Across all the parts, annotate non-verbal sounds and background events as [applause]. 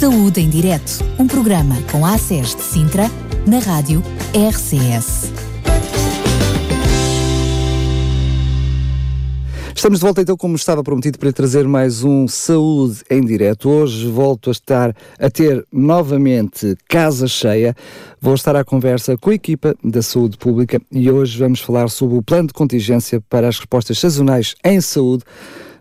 Saúde em Direto, um programa com a ACES de Sintra, na rádio RCS. Estamos de volta então, como estava prometido, para trazer mais um Saúde em Direto. Hoje volto a estar a ter novamente casa cheia. Vou estar à conversa com a equipa da Saúde Pública e hoje vamos falar sobre o plano de contingência para as respostas sazonais em saúde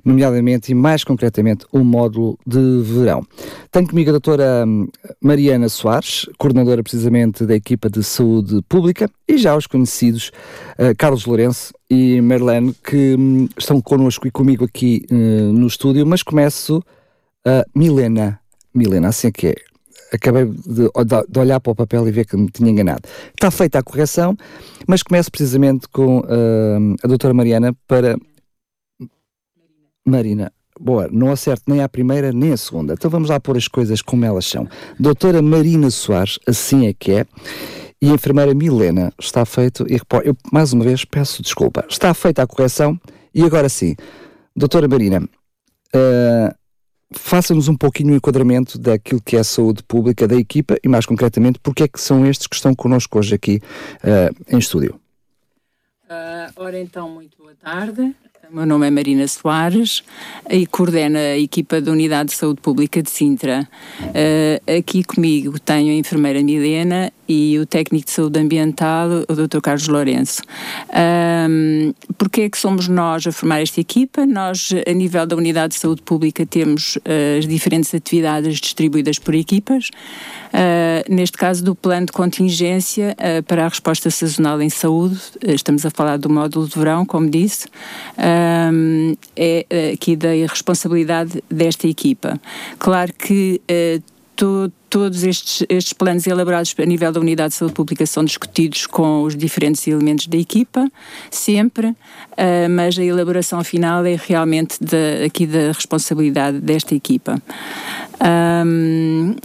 nomeadamente e mais concretamente o módulo de verão. Tenho comigo a doutora hum, Mariana Soares, coordenadora precisamente da equipa de saúde pública, e já os conhecidos uh, Carlos Lourenço e Merlene, que um, estão connosco e comigo aqui uh, no estúdio, mas começo a Milena. Milena, assim é que é acabei de, de, olhar para o papel e ver que me tinha enganado. Está feita a correção, mas começo precisamente com uh, a doutora Mariana para Marina, boa, não acerto nem à primeira nem à segunda. Então vamos lá pôr as coisas como elas são. Doutora Marina Soares, assim é que é. E a enfermeira Milena, está feito, e eu mais uma vez peço desculpa, está feita a correção e agora sim, doutora Marina, uh, faça-nos um pouquinho o enquadramento daquilo que é a saúde pública da equipa e mais concretamente porque é que são estes que estão connosco hoje aqui uh, em estúdio. Uh, ora então, muito boa tarde. Meu nome é Marina Soares e coordeno a equipa da Unidade de Saúde Pública de Sintra. Uh, aqui comigo tenho a enfermeira Milena e o técnico de saúde ambiental, o Dr. Carlos Lourenço. Um, Porquê é que somos nós a formar esta equipa? Nós, a nível da Unidade de Saúde Pública, temos uh, as diferentes atividades distribuídas por equipas. Uh, neste caso, do plano de contingência uh, para a resposta sazonal em saúde, estamos a falar do módulo de verão, como disse, é aqui da responsabilidade desta equipa. Claro que to, todos estes, estes planos elaborados a nível da Unidade de Saúde Pública são discutidos com os diferentes elementos da equipa, sempre, uh, mas a elaboração final é realmente de, aqui da responsabilidade desta equipa. Um,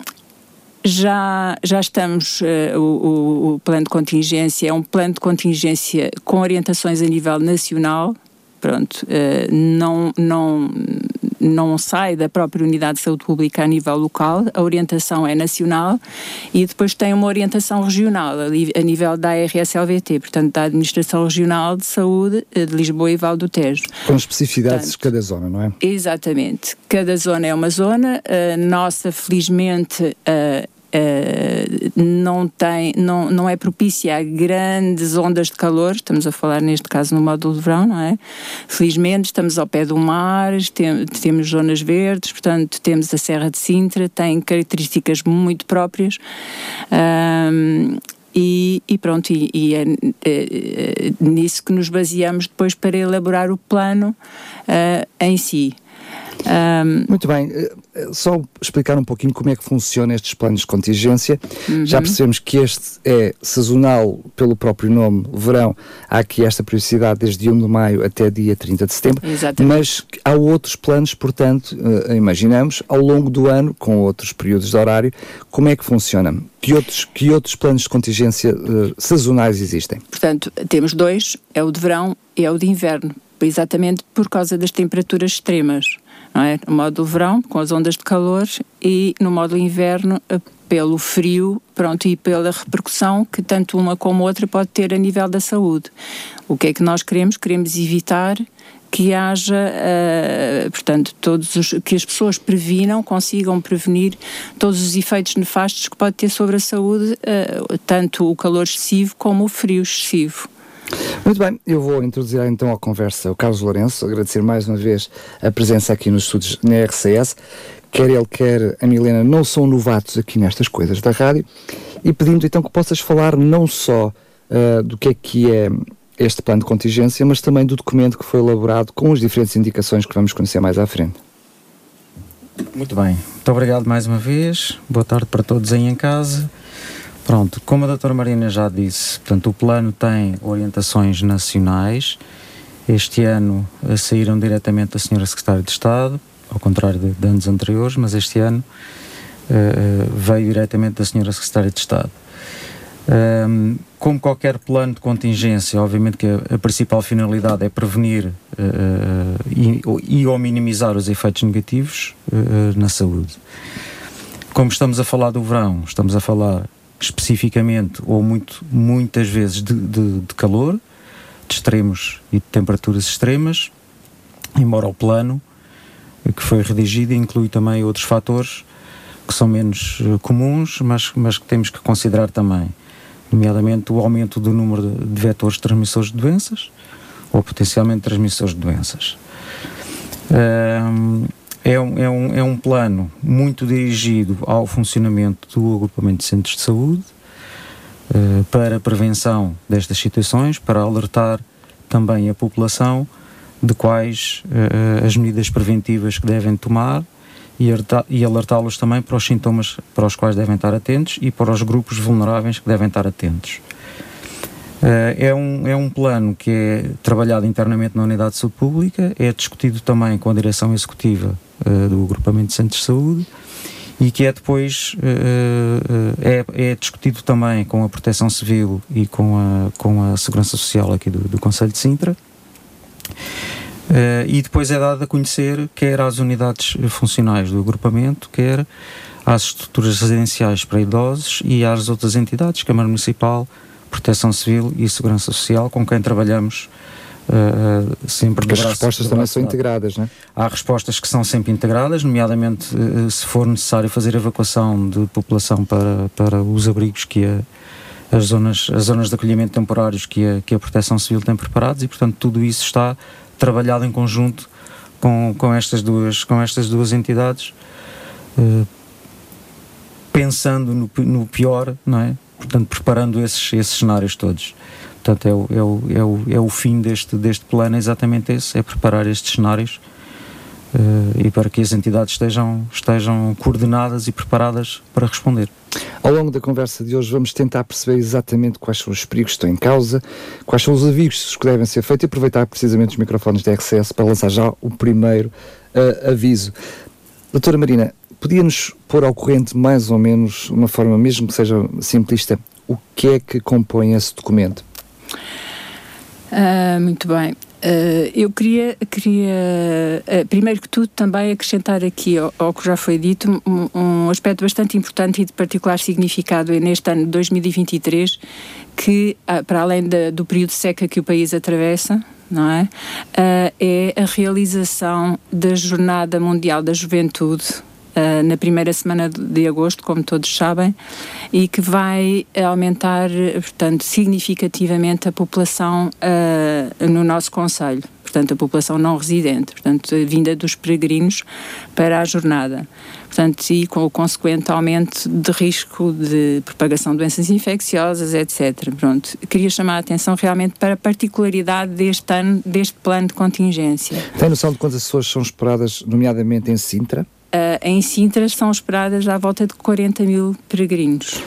já, já estamos, uh, o, o, plano de contingência é um plano de contingência com orientações a nível nacional, pronto, uh, não, não, não sai da própria unidade de saúde pública a nível local, a orientação é nacional e depois tem uma orientação regional a nível da ARSLVT, portanto da Administração Regional de Saúde eh, de Lisboa e Val do Tejo. Com especificidades de cada zona, não é? Exatamente. Cada zona é uma zona. A nossa, felizmente, Uh, não, tem, não, não é propícia a grandes ondas de calor, estamos a falar neste caso no módulo de verão, não é? Felizmente estamos ao pé do mar, tem, temos zonas verdes, portanto temos a Serra de Sintra, tem características muito próprias. e, e, pronto, e, e é, é, é, nisso que nos baseamos depois para elaborar o plano uh, em si. Um... Muito bem, eh, eh, só explicar um pouquinho como é que funcionam estes planos de contingência. Uhum. Já percebemos que este é sazonal pelo próprio nome, verão. Há aqui esta periodicidade desde 1 de maio até dia 30 de setembro. Exatamente. Mas há outros planos, portanto, uh, imaginamos, ao longo do ano, com outros períodos de horário, como é que funciona? Que outros, que outros planos de contingência uh, sazonais existem? Portanto, temos dois, é o de verão e é o de inverno, exatamente por causa das temperaturas extremas não é? No módulo verão, com as ondas de calor, e no módulo inverno, eh, pelo frio, pronto, e pela repercussão que tanto uma como outra pode ter a nível da saúde. O que é que nós queremos? Queremos evitar que haja, uh, portanto, todos os, que as pessoas previnam, consigam prevenir todos os efeitos nefastos que pode ter sobre a saúde, uh, tanto o calor excessivo como o frio excessivo. Muito bem, eu vou introduzir então a conversa o Carlos Lourenço, agradecer mais uma vez a presença aqui nos estúdios na RCS. Quer ele, quer a Milena, não são novatos aqui nestas coisas da rádio e pedindo então que possas falar não só uh, do que é que é este plano de contingência, mas também do documento que foi elaborado com as diferentes indicações que vamos conhecer mais à frente. Muito bem, muito obrigado mais uma vez. Boa tarde para todos aí em casa. Pronto, como a doutora Marina já disse, portanto, o plano tem orientações nacionais. Este ano eh, saíram diretamente da senhora Secretária de Estado, ao contrário de, de anos anteriores, mas este ano uh, veio diretamente da senhora Secretária de Estado. Um, como qualquer plano de contingência, obviamente que a, a principal finalidade é prevenir uh, e, e, ou minimizar os efeitos negativos uh, na saúde. como estamos a falar do verão, estamos a falar especificamente ou muito, muitas vezes de, de, de calor, de extremos e de temperaturas extremas, embora o plano que foi redigido inclui também outros fatores que são menos uh, comuns, mas, mas que temos que considerar também, nomeadamente o aumento do número de, vetores transmissores de doenças ou potencialmente transmissores de doenças. É um, é, um, é um plano muito dirigido ao funcionamento do agrupamento de centros de saúde uh, para a prevenção destas situações, para alertar também a população de quais uh, as medidas preventivas que devem tomar e, e alertá-los também para os sintomas para os quais devem estar atentos e para os grupos vulneráveis que devem estar atentos. Uh, é, um, é um plano que é trabalhado internamente na Unidade de Saúde Pública, é discutido também com a Direção Executiva uh, do Agrupamento de Centros de Saúde e que é depois uh, é, é, discutido também com a Proteção Civil e com a, com a Segurança Social aqui do, do Conselho de Sintra. E depois é dado a conhecer quer às unidades funcionais do agrupamento, quer às estruturas residenciais para idosos e às outras entidades, Câmara Municipal, Proteção Civil e Segurança Social, com quem trabalhamos uh, sempre. As respostas também são integradas, não é? Há respostas que são sempre integradas, nomeadamente uh, se for necessário fazer evacuação de população para, para os abrigos que a, as zonas, as zonas de acolhimento temporários que a, que a Proteção Civil tem preparados e, portanto, tudo isso está trabalhado em conjunto com, com, estas, duas, com estas duas entidades, uh, pensando no, no pior, não é? Portanto, preparando esses, esses cenários todos. Portanto, é o, é o, é o, é o fim deste, deste plano, é exatamente esse, é preparar estes cenários uh, e para que as entidades estejam, estejam coordenadas e preparadas para responder. Ao longo da conversa de hoje vamos tentar perceber exatamente quais são os perigos que estão em causa, quais são os avisos que devem ser feitos e aproveitar precisamente os microfones da RCS para lançar já o primeiro uh, aviso. Doutora Marina, podia-nos pôr ao corrente mais ou menos, uma forma mesmo que seja simplista, o que é que compõe esse documento? Uh, muito bem. Uh, eu queria, queria uh, primeiro que tudo, também acrescentar aqui ao, ao que já foi dito um, um, aspecto bastante importante e de particular significado neste ano de 2023, que, uh, para além do período de seca que o país atravessa, não é? é a realização da Jornada Mundial da Juventude uh, na primeira semana de agosto, como todos sabem, e que vai aumentar, portanto, significativamente a população uh, no nosso Conselho, portanto, a população não residente, portanto, vinda dos peregrinos para a jornada. Portanto, e com o consequente aumento de risco de propagação de doenças infecciosas, etc. Pronto, queria chamar a atenção realmente para a particularidade deste ano, deste plano de contingência. Tem noção de quantas pessoas são esperadas, nomeadamente em Sintra? Uh, em Sintra são esperadas à volta de 40 mil peregrinos.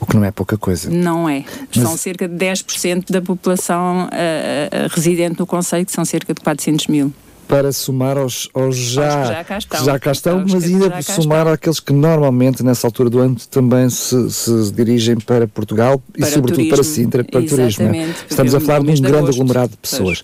O que não é pouca coisa. Não é. Mas... São cerca de 10% da população uh, residente no Conselho, que são cerca de 400 mil para somar aos, aos já, já cá estão, já cá estão mas ainda somar àqueles que normalmente nessa altura do ano também se, se dirigem para Portugal para e sobretudo turismo. para Sintra, para turismo. Estamos a falar de um grande agosto. aglomerado de pessoas.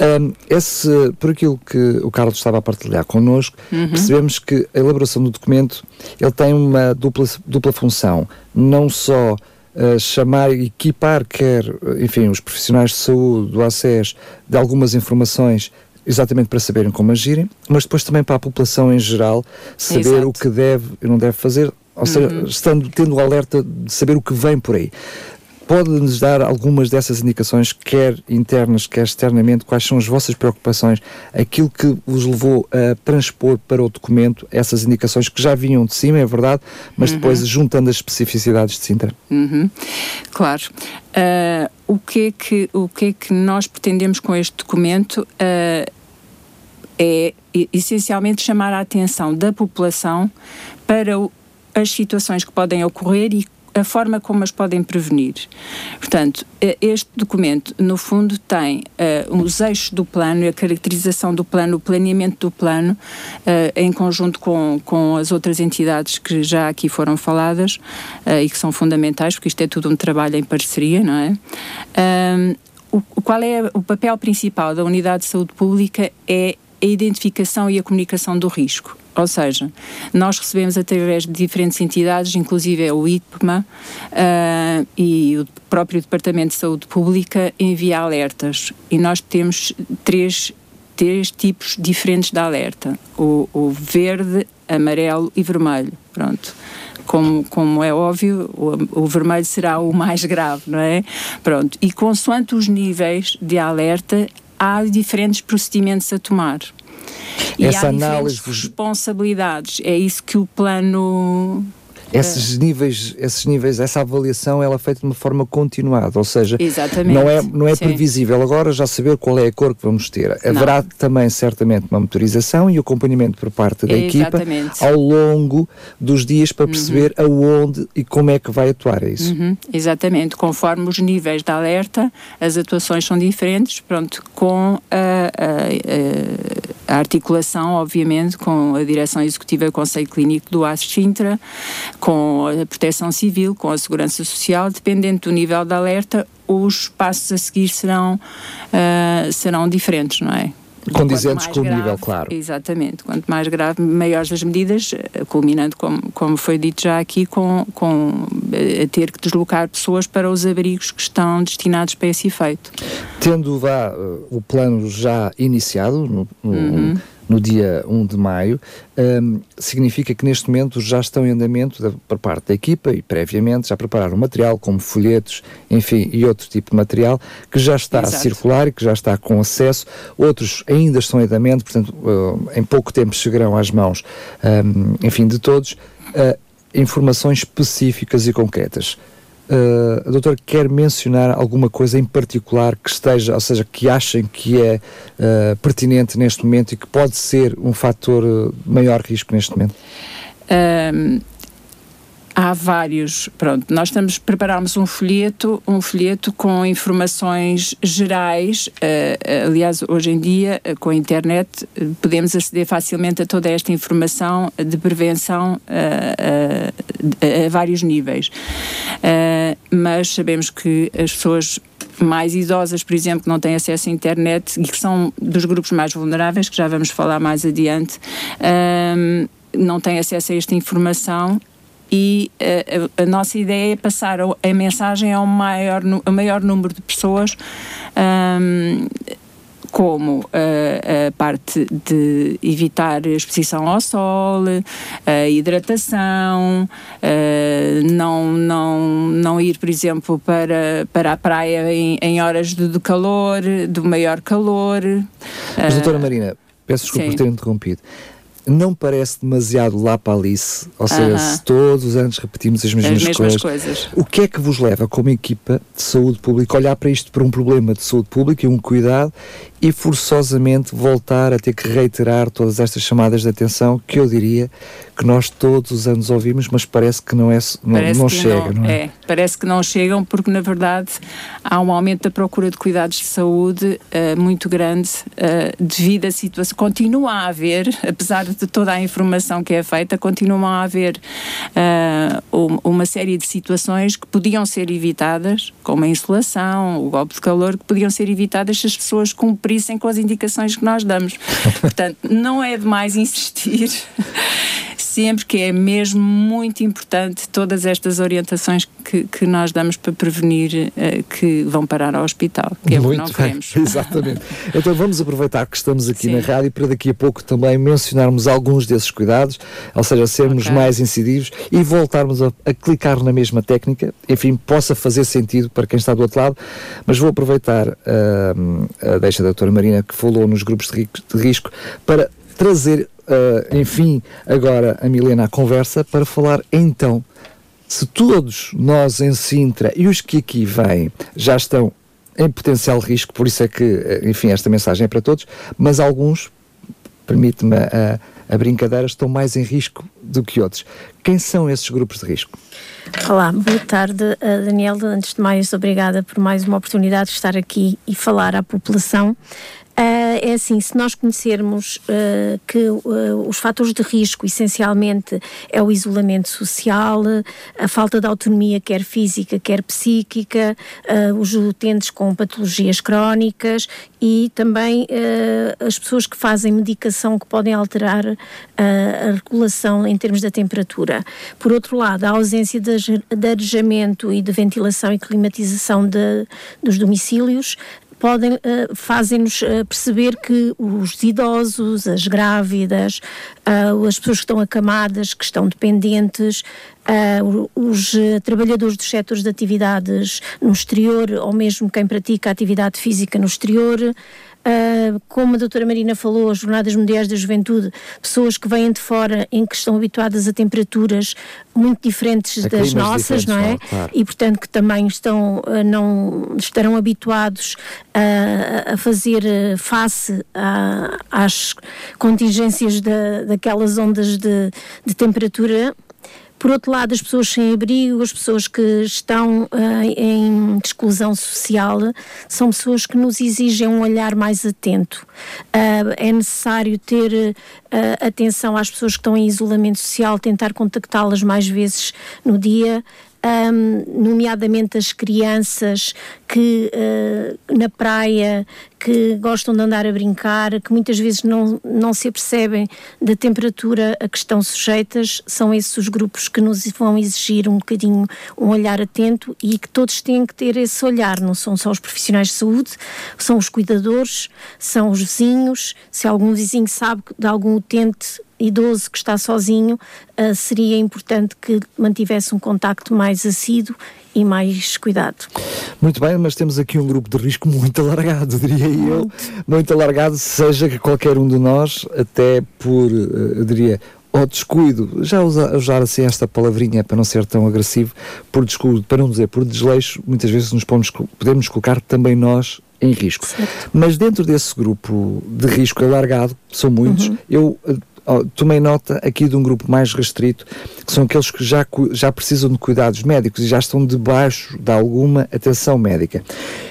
Um, esse, por aquilo que o Carlos estava a partilhar connosco, uhum. percebemos que a elaboração do documento ele tem uma dupla, dupla função, não só Uh, chamar e equipar quer, enfim, os profissionais de saúde, do ACES, de algumas informações exatamente para saberem como agirem, mas depois também para a população em geral saber Exato. o que deve e não deve fazer, ou seja, uhum. estando, tendo o alerta de saber o que vem por aí. Pode-nos dar algumas dessas indicações, quer internas, quer externamente, quais são as vossas preocupações, aquilo que vos levou a transpor para o documento essas indicações que já vinham de cima, é verdade, mas uhum. depois juntando as especificidades de Sintra? Uhum. Claro. Uh, o, que é que, o que é que nós pretendemos com este documento uh, é essencialmente chamar a atenção da população para o, as situações que podem ocorrer e a forma como as podem prevenir. Portanto, este documento, no fundo, tem uh, os eixos do plano, a caracterização do plano, o planeamento do plano, uh, em conjunto com, com as outras entidades que já aqui foram faladas uh, e que são fundamentais, porque isto é tudo um trabalho em parceria, não é? o, qual é o papel principal da Unidade de Saúde Pública é a identificação e a comunicação do risco. Ou seja, nós recebemos através de diferentes entidades, inclusive o IPMA uh, e o próprio Departamento de Saúde Pública envia alertas. E nós temos três, três tipos diferentes de alerta: o, o verde, amarelo e vermelho. Pronto como, como é óbvio, o, o, vermelho será o mais grave, não é? Pronto. E consoante os níveis de alerta, há diferentes procedimentos a tomar. E Essa há análise responsabilidades. É isso que o plano esses níveis, esses níveis, essa avaliação ela é feita de uma forma continuada, ou seja, Exatamente. não é, não é previsível agora já saber qual é a cor que vamos ter. Haverá não. também certamente uma motorização e acompanhamento por parte da Exatamente. equipa ao longo dos dias para uhum. perceber uhum. aonde e como é que vai atuar, é isso? Uhum. Exatamente, conforme os níveis de alerta, as atuações são diferentes, pronto, com a, a, a articulação, obviamente, com a direção executiva do Conselho Clínico do AS Sintra, com a proteção civil, com a segurança social, dependendo do nível de alerta, os passos a seguir serão, uh, serão diferentes, não é? Condizentes com o nível, claro. Exatamente. Quanto mais grave, maiores as medidas, ah, culminando, como, como foi dito já aqui, com, com a ter que deslocar pessoas para os abrigos que estão destinados para esse efeito. Tendo vá, o plano já iniciado, no, no, uhum no dia 1 de maio, um, significa que neste momento já estão em andamento da, por parte da equipa e previamente já prepararam material como folhetos, enfim, e outro tipo de material que já está Exato. a circular e que já está com acesso. Outros ainda estão em andamento, portanto, uh, em pouco tempo chegarão às mãos, um, enfim, de todos. Uh, informações específicas e concretas uh, a doutora quer mencionar alguma coisa em particular que esteja, ou seja, que achem que é uh, pertinente neste momento e que pode ser um fator de maior risco neste momento? Um, Há vários, pronto, nós estamos, preparámos um folheto, um folheto com informações gerais, uh, aliás, hoje em dia, uh, com a internet, uh, podemos aceder facilmente a toda esta informação de prevenção a vários níveis. mas sabemos que as pessoas mais idosas, por exemplo, que não têm acesso à internet e que são dos grupos mais vulneráveis, que já vamos falar mais adiante, não têm acesso a esta informação e uh, a, a, nossa ideia é passar a, mensagem ao maior, a maior número de pessoas. Um, como uh, a parte de evitar a exposição ao sol, a hidratação, uh, não, não, não ir, por exemplo, para, para a praia em, em horas de, de, calor, do maior calor. Mas, doutora Marina, peço desculpa por ter interrompido não parece demasiado lá para Alice, ou seja, uh -huh. se todos os anos repetimos as mesmas, as mesmas coisas, coisas, o que é que vos leva como equipa de saúde pública a olhar para isto por um problema de saúde pública e um cuidado e forçosamente voltar a ter que reiterar todas estas chamadas de atenção que eu diria que nós todos os anos ouvimos, mas parece que não, é, não, não chega, não, não é? é? Parece que não chegam porque, na verdade, há um aumento da procura de cuidados de saúde uh, muito grande uh, devido à situação. Continua a haver, apesar de toda a informação que é feita, continua a haver uh, uma série de situações que podiam ser evitadas, como a insolação, o golpe de calor, que podiam ser evitadas se as pessoas cumprissem com as indicações que nós damos. [laughs] Portanto, não é demais insistir sempre que é mesmo muito importante todas estas orientações que, que nós damos para prevenir uh, que vão parar ao hospital, que é o que não bem. queremos. [laughs] Exatamente. então vamos aproveitar que estamos aqui Sim. na rádio para daqui a pouco também mencionarmos alguns desses cuidados, ou seja, sermos okay. mais incidivos e voltarmos a, a, clicar na mesma técnica, enfim, possa fazer sentido para quem está do outro lado, mas vou aproveitar uh, a deixa da doutora Marina que falou nos grupos de risco para trazer uh, enfim, agora a Milena à conversa para falar então se todos nós em Sintra e os que aqui vêm já estão em potencial risco, por isso é que, eh, enfim, esta mensagem é para todos, mas alguns, permite-me a, a brincadeira, estão mais em risco do que outros. Quem são esses grupos de risco? Olá, boa tarde, Daniel. Antes de mais, obrigada por mais uma oportunidade de estar aqui e falar à população. Uh, é assim, se nós conhecermos uh, que uh, os fatores de risco, essencialmente, é o isolamento social, a falta de autonomia, quer física, quer psíquica, uh, os utentes com patologias crónicas e também as pessoas que fazem medicação que podem alterar a regulação em termos da temperatura. Por outro lado, a ausência de, de arejamento e de ventilação e climatização de, dos domicílios podem, uh, fazem-nos uh, perceber que os idosos, as grávidas, uh, as pessoas que estão acamadas, que estão dependentes, os trabalhadores dos setores de atividades no exterior, ou mesmo quem pratica atividade física no exterior, Uh, como a doutora Marina falou, as Jornadas Mundiais da Juventude, pessoas que vêm de fora em que estão habituadas a temperaturas muito diferentes a das nossas, não é? Claro. E portanto que também estão, uh, não estarão habituados a, a fazer uh, face a, às contingências da, daquelas ondas de, de temperatura por outro lado, as pessoas sem abrigo, as pessoas que estão uh, em exclusão social, são pessoas que nos exigem um olhar mais atento. Uh, é necessário ter uh, atenção às pessoas que estão em isolamento social, tentar contactá-las mais vezes no dia, um, nomeadamente as crianças que uh, na praia que gostam de andar a brincar, que muitas vezes não, não se apercebem da temperatura a que estão sujeitas, são esses os grupos que nos vão exigir um bocadinho um olhar atento e que todos têm que ter esse olhar, não são só os profissionais de saúde, são os cuidadores, são os vizinhos, se algum vizinho sabe de algum utente idoso que está sozinho, uh, seria importante que mantivesse um contacto mais assíduo e mais cuidado. Muito bem, mas temos aqui um grupo de risco muito alargado, [laughs] diria eu, muito alargado, seja que qualquer um de nós, até por, eh, eu diria, ou descuido, já usar, usar assim esta palavrinha para não ser tão agressivo, por descuido, para não dizer por desleixo, muitas vezes nos podemos, podemos colocar também nós em risco. Certo. Mas dentro desse grupo de risco alargado, são muitos, uhum. eu eh, tomei nota aqui de um grupo mais restrito, que são aqueles que já, já precisam de cuidados médicos e já estão debaixo de alguma atenção médica.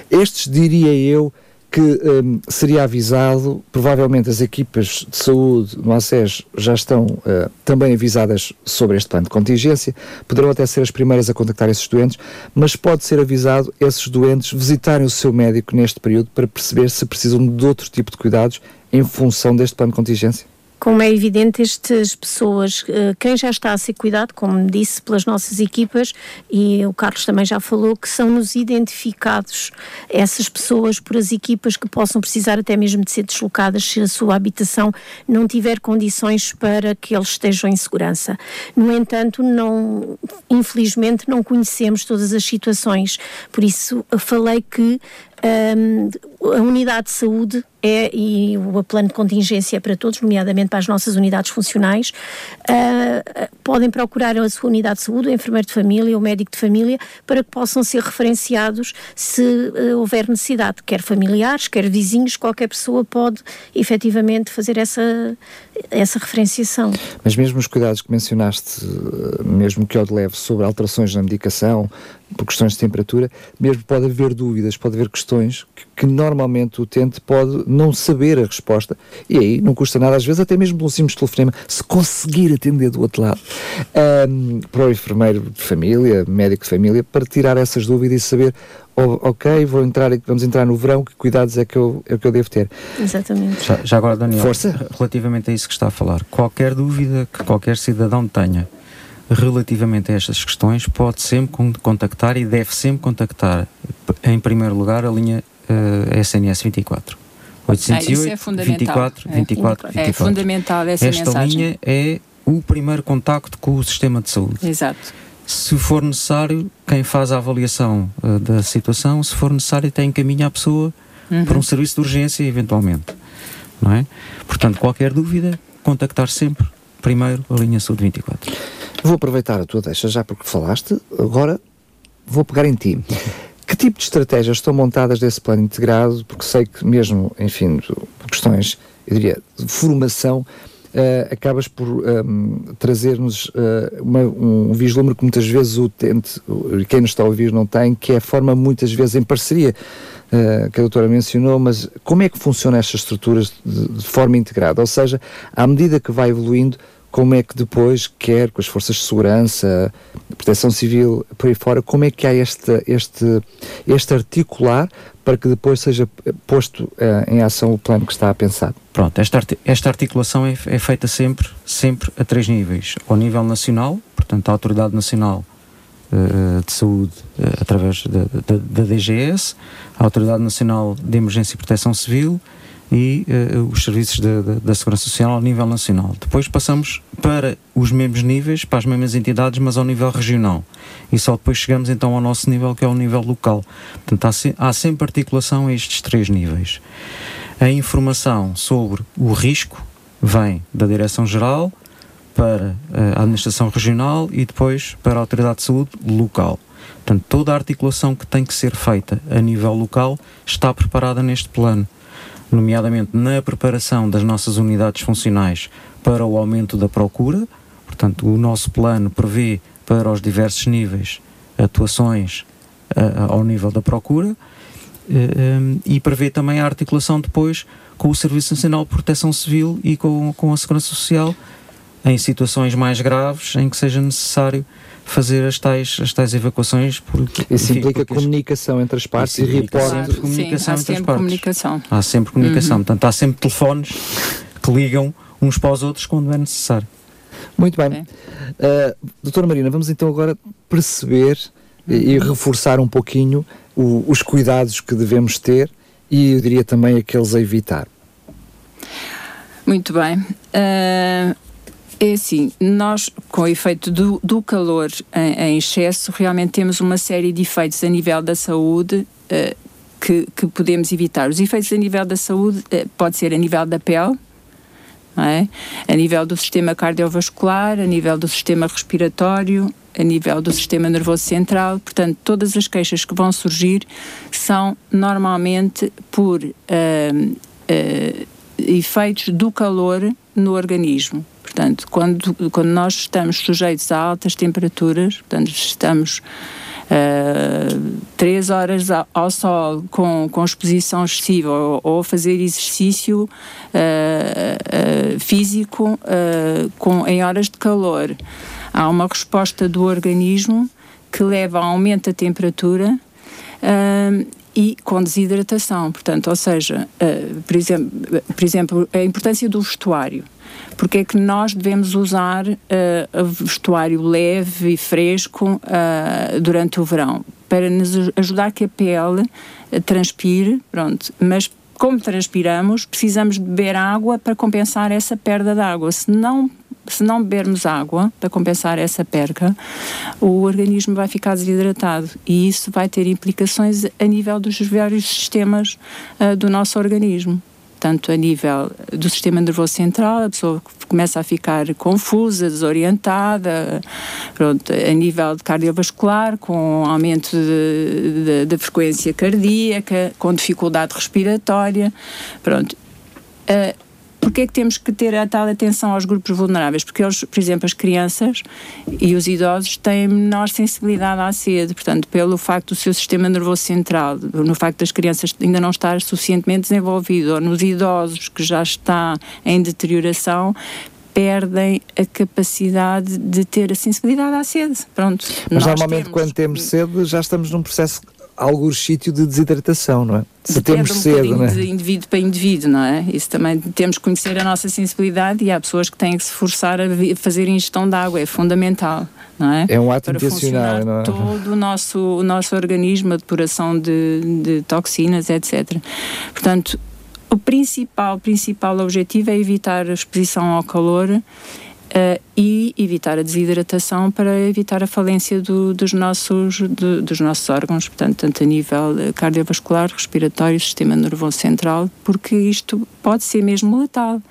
Estes, diria eu, que um, seria avisado, provavelmente as equipas de saúde no ACES já estão uh, também avisadas sobre este plano de contingência, poderão até ser as primeiras a contactar esses doentes, mas pode ser avisado esses doentes visitarem o seu médico neste período para perceber se precisam de outro tipo de cuidados em função deste plano de contingência? Como é evidente, estas pessoas, eh, quem já está a ser cuidado, como disse, pelas nossas equipas, e o Carlos também já falou, que são-nos identificados essas pessoas por as equipas que possam precisar até mesmo de ser deslocadas se a sua habitação não tiver condições para que eles estejam em segurança. No entanto, não, infelizmente não conhecemos todas as situações, por isso falei que um, a unidade de saúde é, e o plano de contingência é para todos, nomeadamente para as nossas unidades funcionais, uh, podem procurar a sua unidade de saúde, o enfermeiro de família, o médico de família, para que possam ser referenciados se uh, houver necessidade, quer familiares, quer vizinhos, qualquer pessoa pode efetivamente fazer essa, essa referenciação. Mas mesmo os cuidados que mencionaste, mesmo que eu leve sobre alterações na medicação, por questões de temperatura, mesmo pode haver dúvidas, pode haver questões que, que, normalmente o utente pode não saber a resposta e aí não custa nada, às vezes até mesmo um simples telefonema, se conseguir atender do outro lado, um, para o enfermeiro de família, médico de família, para tirar essas dúvidas e saber oh, ok, vou entrar, vamos entrar no verão, que cuidados é que eu, é que eu devo ter? Exatamente. Já, já agora, Daniel, Força. relativamente a isso que está a falar, qualquer dúvida que qualquer cidadão tenha relativamente a estas questões, pode sempre contactar e deve sempre contactar, em primeiro lugar, a linha uh, SNS 24. 808 ah, é 24 24 24. É fundamental essa Esta mensagem. linha é o primeiro contacto com o sistema de saúde. Exato. Se for necessário, quem faz a avaliação uh, da situação, se for necessário, tem encaminha a pessoa uhum. para um serviço de urgência, eventualmente. Não é? Portanto, qualquer dúvida, contactar sempre primeiro a linha Saúde 24. Vou aproveitar a tua deixa já porque falaste, agora vou pegar em ti. Que tipo de estratégias estão montadas desse plano integrado? Porque sei que mesmo, enfim, questões, eu diria, de formação, uh, acabas por um, ehm, trazer-nos uh, um vislumbre que muitas vezes o utente, quem nos está a ouvir não tem, que é a forma muitas vezes em parceria uh, que a doutora mencionou, mas como é que funcionam estas estruturas de, de forma integrada? Ou seja, à medida que vai evoluindo, como é que depois, quer com as forças de segurança, proteção civil, por aí fora, como é que há este, este, este articular para que depois seja posto uh, em ação o plano que está a pensar? Pronto, esta, esta articulação é, é, feita sempre, sempre a três níveis. Ao nível nacional, portanto, a Autoridade Nacional uh, de Saúde, uh, através da, da, DGS, a Autoridade Nacional de Emergência e Proteção Civil e uh, os serviços da Segurança Social ao nível nacional. Depois passamos para os mesmos níveis, para as mesmas entidades, mas ao nível regional. E só depois chegamos então ao nosso nível, que é o nível local. Portanto, há, se, há sempre articulação a estes três níveis. A informação sobre o risco vem da Direção-Geral para eh, a Administração Regional e depois para a Autoridade de Saúde local. Portanto, toda a articulação que tem que ser feita a nível local está preparada neste plano nomeadamente na preparação das nossas unidades funcionais para o aumento da procura. Portanto, o nosso plano prevê para os diversos níveis atuações uh, ao nível da procura uh, eh, um, e prevê também a articulação depois com o Serviço Nacional de Proteção Civil e com, com a Segurança Social em situações mais graves em que seja necessário fazer as tais, as tais evacuações. Porque, Isso enfim, implica comunicação entre as partes e reporte. comunicação Sim, há sempre comunicação. Há sempre comunicação. Uhum. Portanto, há sempre telefones que ligam uns para os outros quando é necessário. Muito bem. Uh, doutora Marina, vamos então agora perceber uhum. e, reforçar um pouquinho o, os cuidados que devemos ter e eu diria também aqueles a evitar. Muito bem. Uh, é assim, nós, com o efeito do, do calor em, em, excesso, realmente temos uma série de efeitos a nível da saúde uh, que, que, podemos evitar. Os efeitos a nível da saúde uh, pode ser a nível da pele, é? a nível do sistema cardiovascular, a nível do sistema respiratório, a nível do sistema nervoso central. Portanto, todas as queixas que vão surgir são normalmente por uh, efeitos do calor no organismo. Portanto, quando, quando nós estamos sujeitos a altas temperaturas, portanto, estamos uh, três horas ao, sol com, com exposição excessiva ou, fazer exercício uh, uh, físico com, em horas de calor, há uma resposta do organismo que leva a aumento da temperatura e com desidratação. Portanto, ou seja, por, exemplo, por exemplo, a importância do vestuário porque é que nós devemos usar uh, vestuário leve e fresco uh, durante o verão? Para nos ajudar que a pele uh, transpire, pronto, mas como transpiramos, precisamos beber água para compensar essa perda de água. Se não se não bebermos água para compensar essa perca, o organismo vai ficar desidratado e isso vai ter implicações a nível dos vários sistemas uh, do nosso organismo tanto a nível do sistema nervoso central, a pessoa começa a ficar confusa, desorientada, pronto, a nível cardiovascular, com aumento da frequência cardíaca, com dificuldade respiratória, pronto. Uh, Porquê é que temos que ter a tal atenção aos grupos vulneráveis? Porque eles, por exemplo, as crianças e os idosos têm menor sensibilidade à sede, portanto, pelo facto do seu sistema nervoso central, no facto das crianças ainda não estar suficientemente desenvolvido, ou nos idosos que já está em deterioração, perdem a capacidade de ter a sensibilidade à sede. Pronto. Mas normalmente temos... quando temos sede já estamos num processo algum sítio de desidratação, não é? Se temos um cedo, não é? de indivíduo para indivíduo, não é? Isso também temos que conhecer a nossa sensibilidade e há pessoas que têm que se forçar a fazer ingestão de água, é fundamental, não é? É um ato intencional, não é? todo o nosso, o nosso organismo, a depuração de, de toxinas, etc. Portanto, o principal, principal objetivo é evitar a exposição ao calor Uh, e evitar a desidratação para evitar a falência do, dos, nossos, do, dos nossos órgãos, portanto, tanto a nível cardiovascular, respiratório, sistema nervoso central, porque isto pode ser mesmo letal.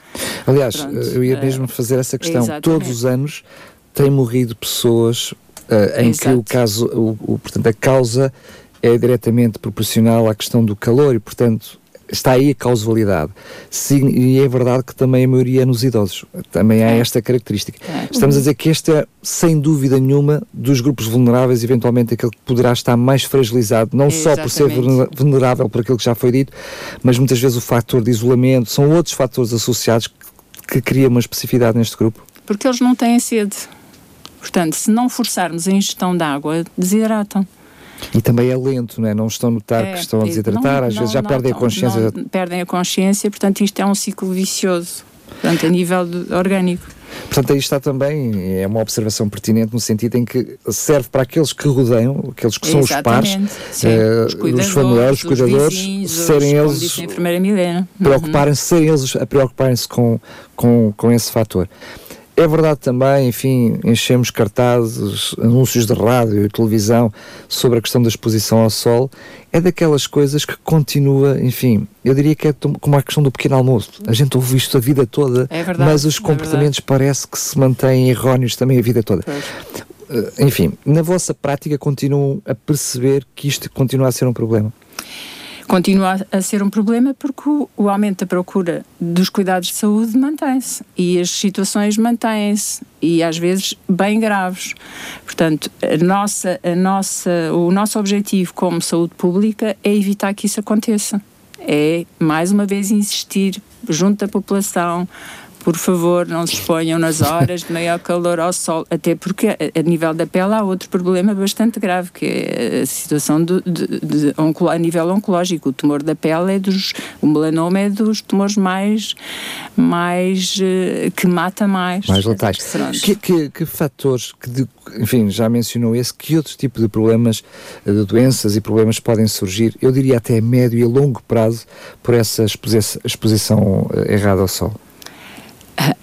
Aliás, Pronto, eu ia mesmo fazer essa questão. Todos os anos têm morrido pessoas uh, em Exato. que o caso, o, o, portanto, a causa é diretamente proporcional à questão do calor e, portanto, está aí a causalidade. Sim, e é verdade que também a maioria é nos idosos. Também há é. esta característica. É. Estamos a dizer que este é, sem dúvida nenhuma, dos grupos vulneráveis, eventualmente aquele que poderá estar mais fragilizado, não Exatamente. só por ser vulnerável por aquilo que já foi dito, mas muitas vezes o fator de isolamento, são outros fatores associados que, que criam uma especificidade neste grupo. Porque eles não têm sede. Portanto, se não forçarmos a ingestão de água, desidratam. E também é lento, não é? Não estão a notar é, que estão a desidratar, não, às não, vezes já não, perdem a consciência. perdem a consciência, portanto, isto é um ciclo vicioso, portanto, a nível de, orgânico. Portanto, aí está também, é uma observação pertinente no sentido em que serve para aqueles que rodeiam, aqueles que são Exatamente, os pares, eh, os, os familiares, os cuidadores, vizinhos, serem eles uhum. preocuparem-se, serem eles a preocuparem-se com, com, com esse fator. É verdade também, enfim, enchemos cartazes, anúncios de rádio e televisão sobre a questão da exposição ao sol. É daquelas coisas que continua, enfim, eu diria que é como a questão do pequeno almoço. A gente ouve isto a vida toda, é verdade, mas os é comportamentos é parece que se mantêm erróneos também a vida toda. Pois. Eh, enfim, na vossa prática continuam a perceber que isto continua a ser um problema? Continua a ser um problema porque o, o aumento da procura dos cuidados de saúde mantém-se e as situações mantêm-se e às vezes bem graves. Portanto, a nossa, a nossa, o nosso objetivo como saúde pública é evitar que isso aconteça. É, mais uma vez, insistir junto da população, por favor, não se exponham nas horas de maior calor ao sol, até porque a, a nível da pele há outro problema bastante grave, que é a situação de, de, de, a nível oncológico. O tumor da pele é dos, o melanoma é dos tumores mais, mais eh, que mata mais. Mais letais. Que, que, que fatores, que de, enfim, já mencionou esse, que outros tipos de problemas, eh, de doenças e problemas podem surgir, eu diria até a médio e a longo prazo, por essa exposição, exposição eh, errada ao sol?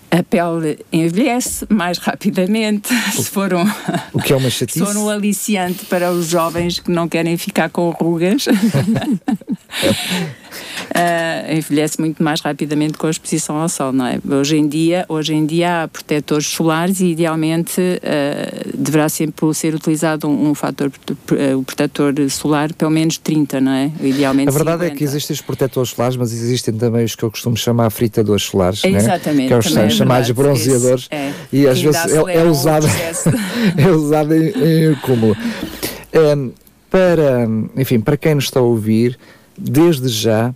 A pele envelhece mais rapidamente. [laughs] Se for um, o que é uma chatice. Se for um aliciante para os jovens que não querem ficar com rugas. uh, [laughs] envelhece muito mais rapidamente com a exposição ao sol, não é? Hoje em dia, hoje em dia há protetores solares e idealmente uh, deverá sempre ser utilizado um, um fator, uh, o protetor solar pelo menos 30, não é? Idealmente A verdade 50. é que existem os protetores solares, mas existem também os que eu costumo chamar fritadores solares, é, Exatamente. que é os é chamados bronzeadores é, e às vezes é, é, usado, [laughs] é usado em, em cúmulo. Um, para, enfim, para quem nos está a ouvir, desde já,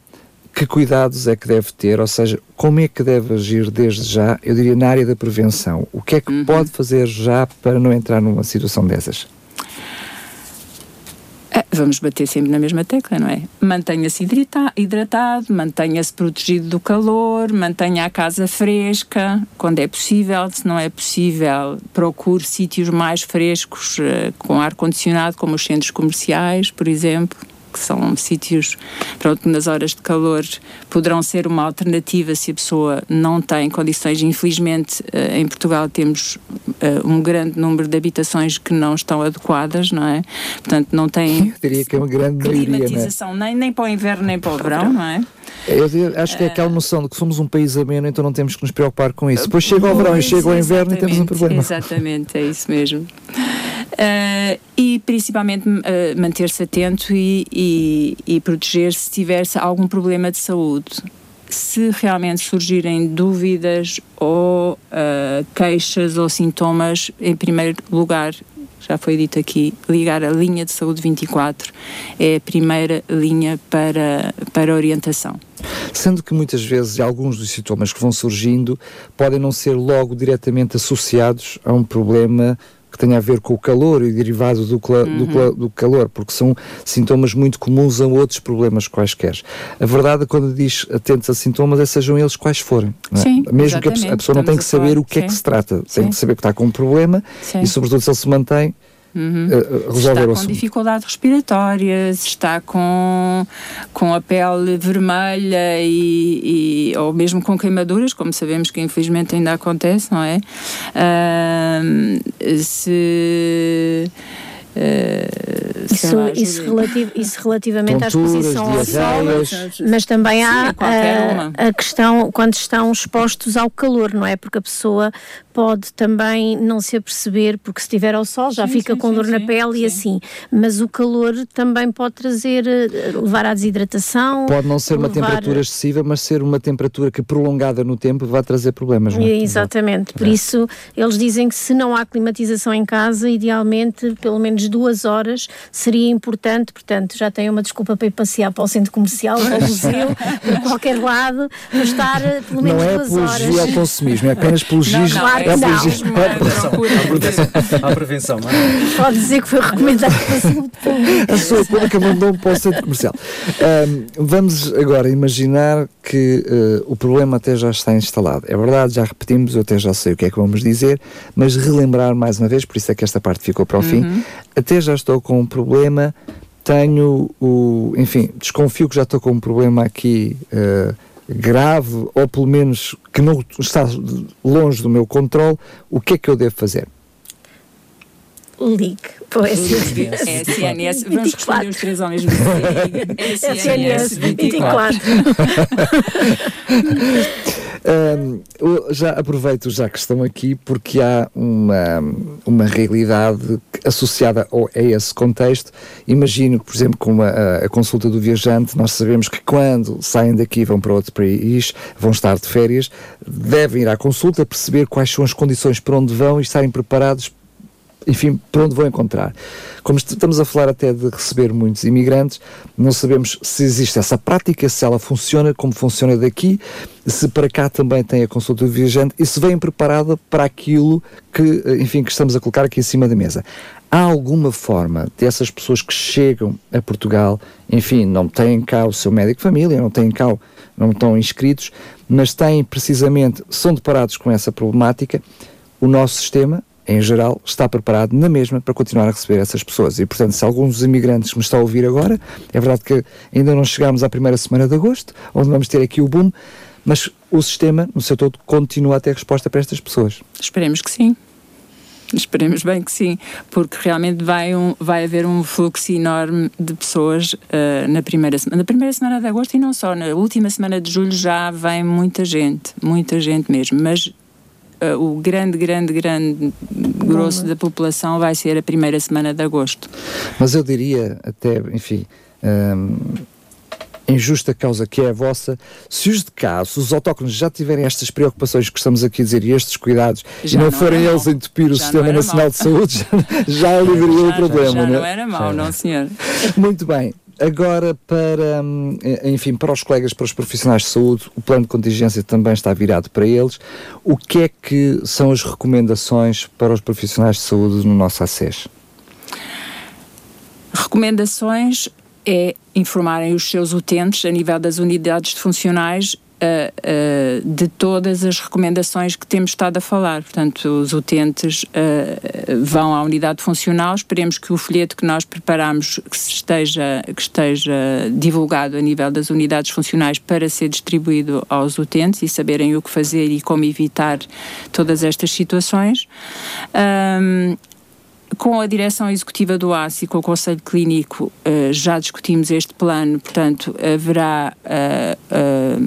que cuidados é que deve ter, ou seja, como é que deve agir desde já, eu diria na área da prevenção. O que é que uhum. pode fazer já para não entrar numa situação dessas? Vamos bater sempre na mesma tecla, não é? Mantenha-se hidratado, mantenha-se protegido do calor, mantenha a casa fresca, quando é possível. Se não é possível, procure sítios mais frescos, uh, com ar-condicionado, como os centros comerciais, por exemplo que são sítios, pronto, nas horas de calor poderão ser uma alternativa se a pessoa não tem condições. Infelizmente, eh, em Portugal temos eh, um grande número de habitações que não estão adequadas, não é? Portanto, não tem Eu diria que é uma grande é? climatização nem, nem para o inverno nem para o verão, não é? Eu acho que é aquela noção de que somos um país ameno, então não temos que nos preocupar com isso. Depois chega o verão e chega o inverno e temos um problema. Exatamente, é isso mesmo. Uh, e principalmente uh, manter-se atento e, e, e proteger se tiver algum problema de saúde. Se realmente surgirem dúvidas ou uh, queixas ou sintomas, em primeiro lugar, já foi dito aqui, ligar a linha de saúde 24 é a primeira linha para, para orientação. Sendo que muitas vezes alguns dos sintomas que vão surgindo podem não ser logo diretamente associados a um problema que tenha a ver com o calor e derivado do, uhum. do, do, calor, porque são sintomas muito comuns a outros problemas quaisquer. A verdade, quando diz atentos a sintomas, é sejam eles quais forem. É? Sim, Mesmo que a, pessoa, não tem que saber o que Sim. é que se trata, tem que saber que está com um problema Sim. e, sobretudo, se ele se mantém, Uhum. Uh, está com dificuldade respiratória, se está com, com a pele vermelha e, e, ou mesmo com queimaduras, como sabemos que infelizmente ainda acontece, não é? Uh, se Uh, isso, lá, isso, relativ, isso relativamente à exposição ao sol, mas também há Sim, a, a, questão quando estão expostos ao calor, não é? Porque a pessoa pode também não se aperceber, porque se estiver ao sol já Sim, fica sim, com sim, dor na sim, pele e sim. assim. Mas o calor também pode trazer, eh, levar à desidratação. Pode não ser uma levar- temperatura excessiva, mas ser uma temperatura que prolongada no tempo vai trazer problemas. Não é? Exatamente, por isso eles dizem que se não há climatização em casa, idealmente pelo menos duas horas seria importante, portanto já tem uma desculpa para ir passear para o centro comercial, para o [laughs] museu, para qualquer lado, para estar eh, pelo menos Não é duas horas. apologia ao consumismo, é apenas apologia. Claro é que não. a prevenção, é? Pode dizer que foi recomendado para a saúde pública. A sua pública mandou-me para o centro comercial. Ahm, vamos agora imaginar que eh, o problema até já está instalado. É verdade, já repetimos, eu até já sei o que é que vamos dizer, mas relembrar mais uma vez, por isso é que esta parte ficou para o fim. Até já estou com um problema, tenho o. Enfim, desconfio que já estou com um problema aqui. eh, grave ou pelo menos que não está longe do meu controle, o que é que eu devo fazer? Ligue para o É SNS. SNS, vamos responder os três ao mesmo tempo. É SNS 24. [laughs] [laughs] Já aproveito já que estão aqui porque há uma, uma realidade associada ao, a esse contexto. Imagino por exemplo, com a, a- consulta do viajante, nós sabemos que quando saem daqui vão para outro país, vão estar de férias, devem ir à consulta, perceber quais são as condições para onde vão e estarem preparados enfim, para onde vão encontrar. Como est- estamos a falar até de receber muitos imigrantes, não sabemos se existe essa prática, se ela funciona, como funciona daqui, se para cá também tem a consulta do viajante e se vem preparada para aquilo que, eh, enfim, que estamos a colocar aqui em cima da mesa. Há alguma forma dessas pessoas que chegam a Portugal, enfim, não têm cá o seu médico de família, não têm cá, não estão inscritos, mas têm precisamente, são deparados com essa problemática, o nosso sistema, em geral, está preparado na mesma para continuar a receber essas pessoas. E, portanto, se alguns dos imigrantes me estão a ouvir agora, é verdade que ainda não chegámos à primeira semana de agosto, onde vamos ter aqui o boom, mas o sistema, no seu todo, continua a ter resposta para estas pessoas. Esperemos que sim. Esperemos bem que sim, porque realmente vai, um, vai haver um fluxo enorme de pessoas ah, na primeira semana. Na primeira semana de agosto e não só, na última semana de julho já vem muita gente, muita gente mesmo, mas o grande, grande, grande grosso da população vai ser a primeira semana de agosto. Mas eu diria, até, enfim, hum, em justa causa que é a vossa, se os de cá, se os autóctonos já tiverem estas preocupações que estamos aqui a dizer e estes cuidados, Já e não, não forem eles mau. entupir o Já Sistema não era Nacional mau. de Saúde, já, já [laughs] aliviaria o problema, já não não é? era mau, não senhor. Muito bem. Agora, para, hum, enfim, para os colegas, para os profissionais de saúde, o plano de contingência também está virado para eles. O que é que são as recomendações para os profissionais de saúde no nosso ACES? Recomendações é informarem os seus utentes a nível das unidades funcionais ah, de todas as recomendações que temos estado a falar. Portanto, os utentes vão à unidade funcional, esperemos que o folheto que nós preparamos que esteja, que esteja divulgado a nível das unidades funcionais para ser distribuído aos utentes e saberem o que fazer e como evitar todas estas situações. Ahm, com a direção executiva do e com o Conselho Clínico eh, já discutimos este plano, portanto haverá eh, eh,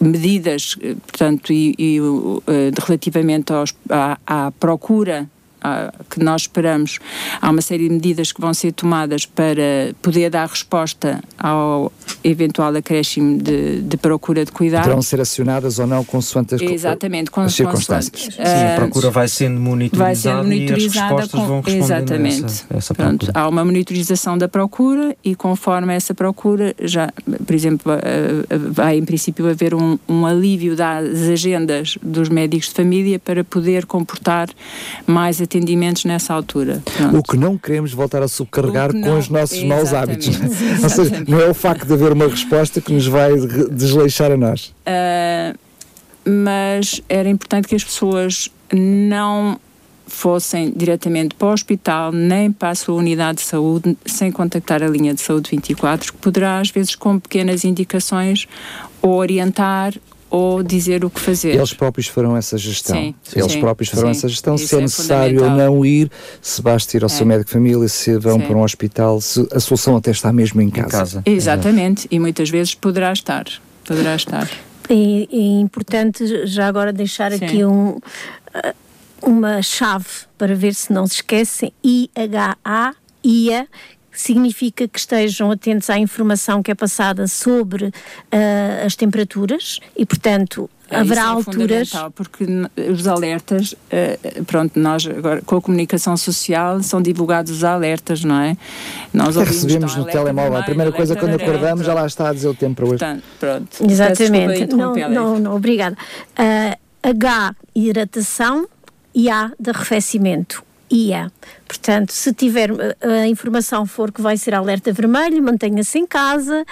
medidas, portanto, e, e, de- relativamente aos, à, à procura que nós esperamos, há uma série de medidas que vão ser tomadas para poder dar resposta ao eventual acréscimo de, de procura de cuidado. Poderão ser acionadas ou não consoante as, Exatamente, com as circunstâncias. Sim, a ah, procura vai sendo monitorizada, vai ser monitorizada e as respostas com, vão respondendo exatamente. essa, essa Pronto, há uma monitorização da procura e conforme essa procura já, por exemplo, eh, eh, vai em princípio haver um, um alívio das agendas dos médicos de família para poder comportar mais atendimentos nessa altura. Pronto. O que não queremos voltar a subcarregar O que com não- os nossos maus hábitos. Exatamente. [laughs] Ou seja, não é o facto de haver uma resposta que nos vai desleixar a nós. Uh, mas era importante que as pessoas não fossem diretamente para o hospital nem para a sua unidade de saúde sem contactar a linha de saúde 24, que poderá às vezes com pequenas indicações ou orientar ou dizer o que fazer. Eles próprios farão essa gestão. Sim, Eles sim, próprios farão sim. essa gestão. Isso Se é é necessário ou não ir, se basta ir ao seu É. médico de família, se vão Sim. para um hospital, se a solução até está mesmo em Em casa. casa. Exatamente, e muitas vezes poderá estar. Poderá estar. É, é importante já agora deixar Sim. aqui um. uma chave para ver se não se esquecem, IHA, IA, significa que estejam atentos à informação que é passada sobre uh, as temperaturas e, portanto, é, haverá é alturas. Porque os alertas, uh, pronto, nós agora com a comunicação social são divulgados os alertas, não é? Nós recebemos no telemóvel. a primeira coisa quando acordamos já lá está a dizer o tempo para hoje. Portanto, pronto. Exatamente. Não, não, não, obrigada. Uh, H, hidratação e A, de arrefecimento. IA. Portanto, se tiver a informação for que vai ser alerta vermelho, mantenha-se em casa,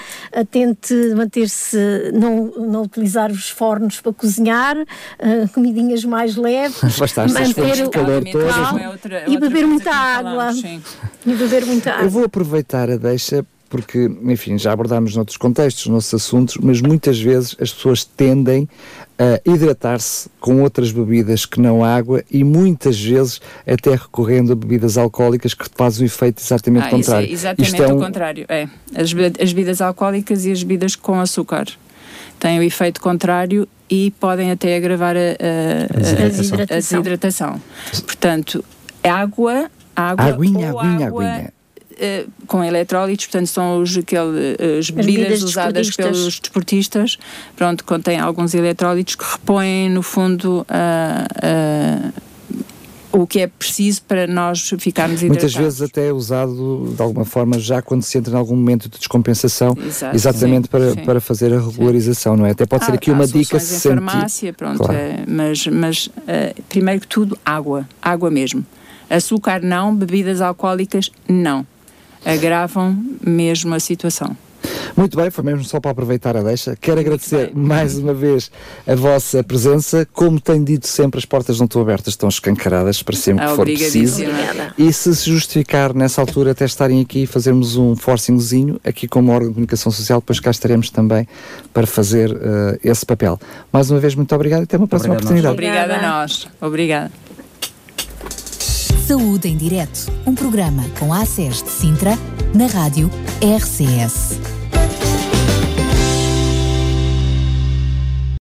tente manter-se, não, não utilizar os fornos para cozinhar, uh, comidinhas mais leves, [laughs] manter o calor todo é outra, é e beber muita água. e beber muita água. Eu vou aproveitar a deixa porque, enfim, já abordámos noutros contextos, nossos assuntos, mas muitas vezes as pessoas tendem a hidratar-se com outras bebidas que não água e muitas vezes até recorrendo a bebidas alcoólicas que fazem o efeito exatamente ah, contrário. É exatamente é um... o contrário, é. As, as bebidas alcoólicas e as bebidas com açúcar têm o efeito contrário e podem até agravar a, a, a, desidratação. a desidratação. Portanto, água, água aguinha, aguinha, água, aguinha com eletrólitos, portanto são os, aquele, uh, as bebidas usadas pelos desportistas, pronto, contém alguns eletrólitos que repõem no fundo uh, o que é preciso para nós ficarmos hidratados. Muitas vezes até é usado de alguma forma já quando se entra em algum momento de descompensação, Exato, exatamente sim, para, sim. para fazer a regularização, sim. não é? Até pode ser aqui uma dica se sentir... farmácia, pronto, claro. é, mas, mas uh, primeiro que tudo, água, água mesmo. Açúcar não, bebidas alcoólicas não agravam mesmo a situação. Muito bem, foi mesmo só para aproveitar a deixa. Quero agradecer mais uma vez a vossa presença. Como tenho dito sempre, as portas não estão abertas, estão escancaradas para sempre que for preciso. E se se justificar nessa altura até estarem aqui e fazermos um forcingzinho, aqui como órgão de comunicação social, depois cá estaremos também para fazer uh, esse papel. Mais uma vez, muito obrigado e até uma próxima oportunidade. Obrigada a nós. Obrigada. Saúde em Direto, um programa com a ACES de Sintra, na rádio RCS.